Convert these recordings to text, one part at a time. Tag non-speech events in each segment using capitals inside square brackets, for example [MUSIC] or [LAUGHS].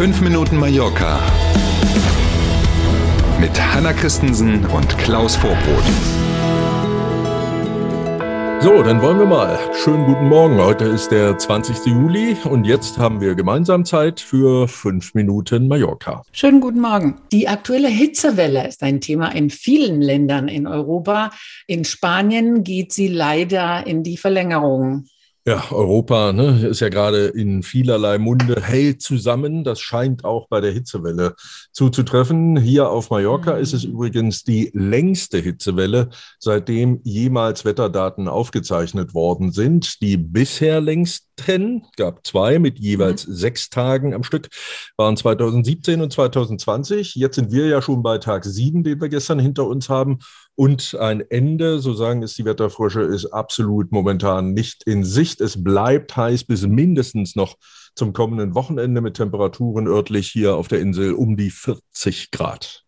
5 Minuten Mallorca mit Hanna Christensen und Klaus Vorbrot. So, dann wollen wir mal. Schönen guten Morgen. Heute ist der 20. Juli und jetzt haben wir gemeinsam Zeit für 5 Minuten Mallorca. Schönen guten Morgen. Die aktuelle Hitzewelle ist ein Thema in vielen Ländern in Europa. In Spanien geht sie leider in die Verlängerung. Ja, Europa ne, ist ja gerade in vielerlei Munde hält zusammen. Das scheint auch bei der Hitzewelle zuzutreffen. Hier auf Mallorca mhm. ist es übrigens die längste Hitzewelle, seitdem jemals Wetterdaten aufgezeichnet worden sind. Die bisher längsten, gab zwei mit jeweils mhm. sechs Tagen am Stück, waren 2017 und 2020. Jetzt sind wir ja schon bei Tag sieben, den wir gestern hinter uns haben. Und ein Ende, so sagen es die Wetterfrösche, ist absolut momentan nicht in Sicht. Es bleibt heiß bis mindestens noch zum kommenden Wochenende mit Temperaturen örtlich hier auf der Insel um die 40 Grad.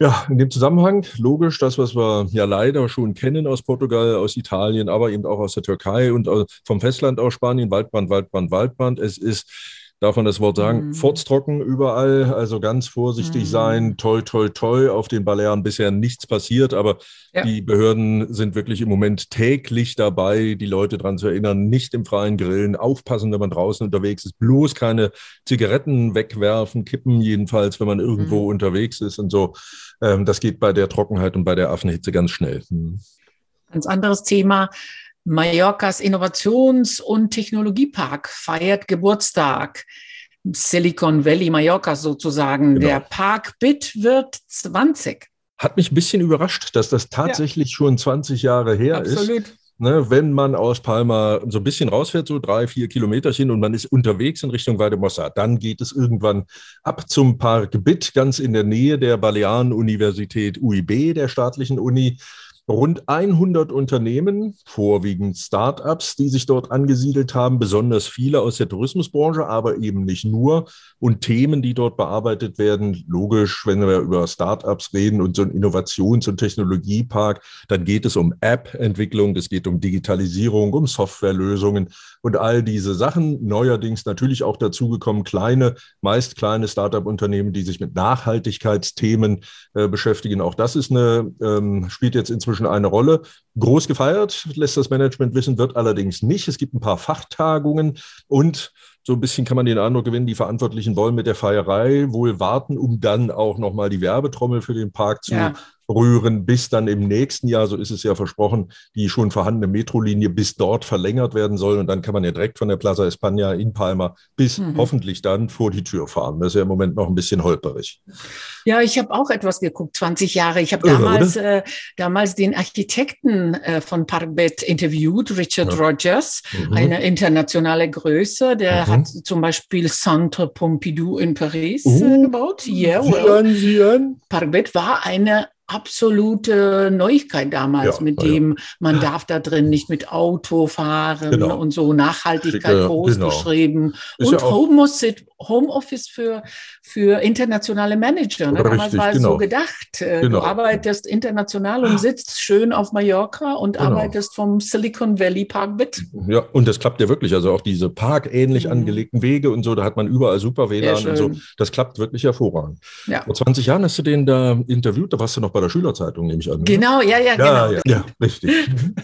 Ja, in dem Zusammenhang logisch das, was wir ja leider schon kennen aus Portugal, aus Italien, aber eben auch aus der Türkei und vom Festland aus Spanien, Waldbrand, Waldbrand, Waldbrand. Es ist darf man das Wort sagen, mhm. furztrocken überall, also ganz vorsichtig mhm. sein, toll, toll, toll. Auf den Balearen bisher nichts passiert, aber ja. die Behörden sind wirklich im Moment täglich dabei, die Leute daran zu erinnern, nicht im freien Grillen, aufpassen, wenn man draußen unterwegs ist, bloß keine Zigaretten wegwerfen, kippen jedenfalls, wenn man irgendwo mhm. unterwegs ist und so. Ähm, das geht bei der Trockenheit und bei der Affenhitze ganz schnell. Mhm. Ganz anderes Thema. Mallorcas Innovations- und Technologiepark feiert Geburtstag. Silicon Valley Mallorca sozusagen. Genau. Der Park BIT wird 20. Hat mich ein bisschen überrascht, dass das tatsächlich ja. schon 20 Jahre her Absolut. ist. Ne, wenn man aus Palma so ein bisschen rausfährt, so drei, vier Kilometerchen und man ist unterwegs in Richtung Valdemossa, dann geht es irgendwann ab zum Park BIT, ganz in der Nähe der Balearen-Universität UIB, der staatlichen Uni rund 100 Unternehmen, vorwiegend Start-ups, die sich dort angesiedelt haben, besonders viele aus der Tourismusbranche, aber eben nicht nur. Und Themen, die dort bearbeitet werden, logisch, wenn wir über Start-ups reden und so ein Innovations- und Technologiepark, dann geht es um App-Entwicklung, es geht um Digitalisierung, um Softwarelösungen und all diese Sachen. Neuerdings natürlich auch dazugekommen kleine, meist kleine Start-up-Unternehmen, die sich mit Nachhaltigkeitsthemen äh, beschäftigen. Auch das ist eine, ähm, spielt jetzt inzwischen inzwischen eine Rolle. Groß gefeiert, lässt das Management wissen, wird allerdings nicht. Es gibt ein paar Fachtagungen und so ein bisschen kann man den Eindruck gewinnen, die Verantwortlichen wollen mit der Feierei wohl warten, um dann auch nochmal die Werbetrommel für den Park zu ja rühren, bis dann im nächsten Jahr, so ist es ja versprochen, die schon vorhandene Metrolinie bis dort verlängert werden soll. Und dann kann man ja direkt von der Plaza España in Palma bis mhm. hoffentlich dann vor die Tür fahren. Das ist ja im Moment noch ein bisschen holperig. Ja, ich habe auch etwas geguckt, 20 Jahre. Ich habe damals, äh, damals den Architekten äh, von Parkbet interviewt, Richard ja. Rogers, mhm. eine internationale Größe. Der mhm. hat zum Beispiel Centre Pompidou in Paris uh, gebaut. Yeah, well. Parkbet war eine absolute Neuigkeit damals, ja, mit dem ja. man darf da drin nicht mit Auto fahren genau. und so Nachhaltigkeit groß genau. geschrieben. und ja Homeoffice, Homeoffice für, für internationale Manager. Ne? Damals war es genau. so gedacht. Äh, genau. Du arbeitest international und sitzt schön auf Mallorca und genau. arbeitest vom Silicon Valley Park mit. Ja, und das klappt ja wirklich. Also auch diese parkähnlich mhm. angelegten Wege und so, da hat man überall super WLAN und so. Das klappt wirklich hervorragend. Vor 20 Jahren hast du den da interviewt, da warst du noch bei der Schülerzeitung, nehme ich an. Genau, ja, ja, ja, genau. Ja, ja richtig.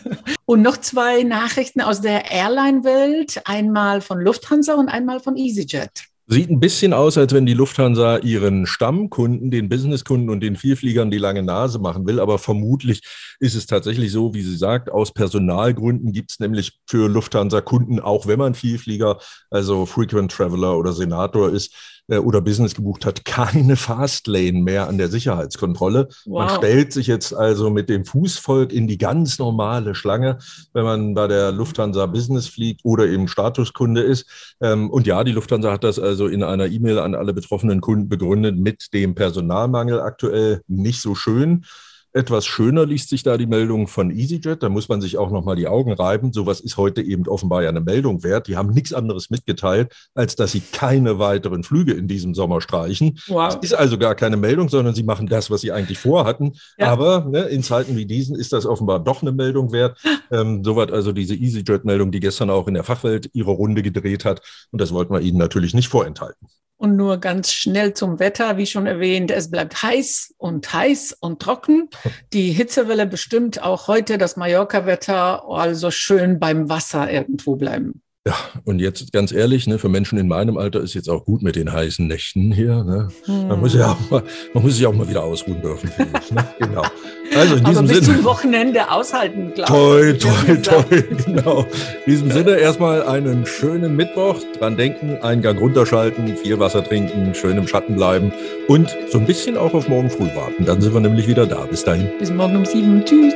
[LAUGHS] und noch zwei Nachrichten aus der Airline-Welt, einmal von Lufthansa und einmal von EasyJet. Sieht ein bisschen aus, als wenn die Lufthansa ihren Stammkunden, den Businesskunden und den Vielfliegern die lange Nase machen will. Aber vermutlich ist es tatsächlich so, wie sie sagt, aus Personalgründen gibt es nämlich für Lufthansa-Kunden, auch wenn man Vielflieger, also Frequent Traveler oder Senator ist, oder Business gebucht hat, keine Fastlane mehr an der Sicherheitskontrolle. Wow. Man stellt sich jetzt also mit dem Fußvolk in die ganz normale Schlange, wenn man bei der Lufthansa Business fliegt oder eben Statuskunde ist. Ähm, und ja, die Lufthansa hat das also in einer E-Mail an alle betroffenen Kunden begründet mit dem Personalmangel aktuell nicht so schön. Etwas schöner liest sich da die Meldung von EasyJet. Da muss man sich auch nochmal die Augen reiben. Sowas ist heute eben offenbar ja eine Meldung wert. Die haben nichts anderes mitgeteilt, als dass sie keine weiteren Flüge in diesem Sommer streichen. Wow. Es ist also gar keine Meldung, sondern sie machen das, was sie eigentlich vorhatten. Ja. Aber ne, in Zeiten wie diesen ist das offenbar doch eine Meldung wert. [LAUGHS] Ähm, soweit also diese EasyJet-Meldung, die gestern auch in der Fachwelt ihre Runde gedreht hat. Und das wollten wir Ihnen natürlich nicht vorenthalten. Und nur ganz schnell zum Wetter, wie schon erwähnt, es bleibt heiß und heiß und trocken. [LAUGHS] Die Hitzewelle bestimmt auch heute das Mallorca-Wetter, also schön beim Wasser irgendwo bleiben. Ja, und jetzt ganz ehrlich, ne, für Menschen in meinem Alter ist jetzt auch gut mit den heißen Nächten hier. Ne? Hm. Man, muss ja auch mal, man muss sich auch mal wieder ausruhen dürfen, ich. Ne? Genau. Also in diesem Aber bis Sinne. zum Wochenende aushalten, glaube ich. Toi, toi, toi, [LAUGHS] genau. In diesem Sinne erstmal einen schönen Mittwoch. Dran denken, einen Gang runterschalten, viel Wasser trinken, schön im Schatten bleiben und so ein bisschen auch auf morgen früh warten. Dann sind wir nämlich wieder da. Bis dahin. Bis morgen um sieben. Tschüss.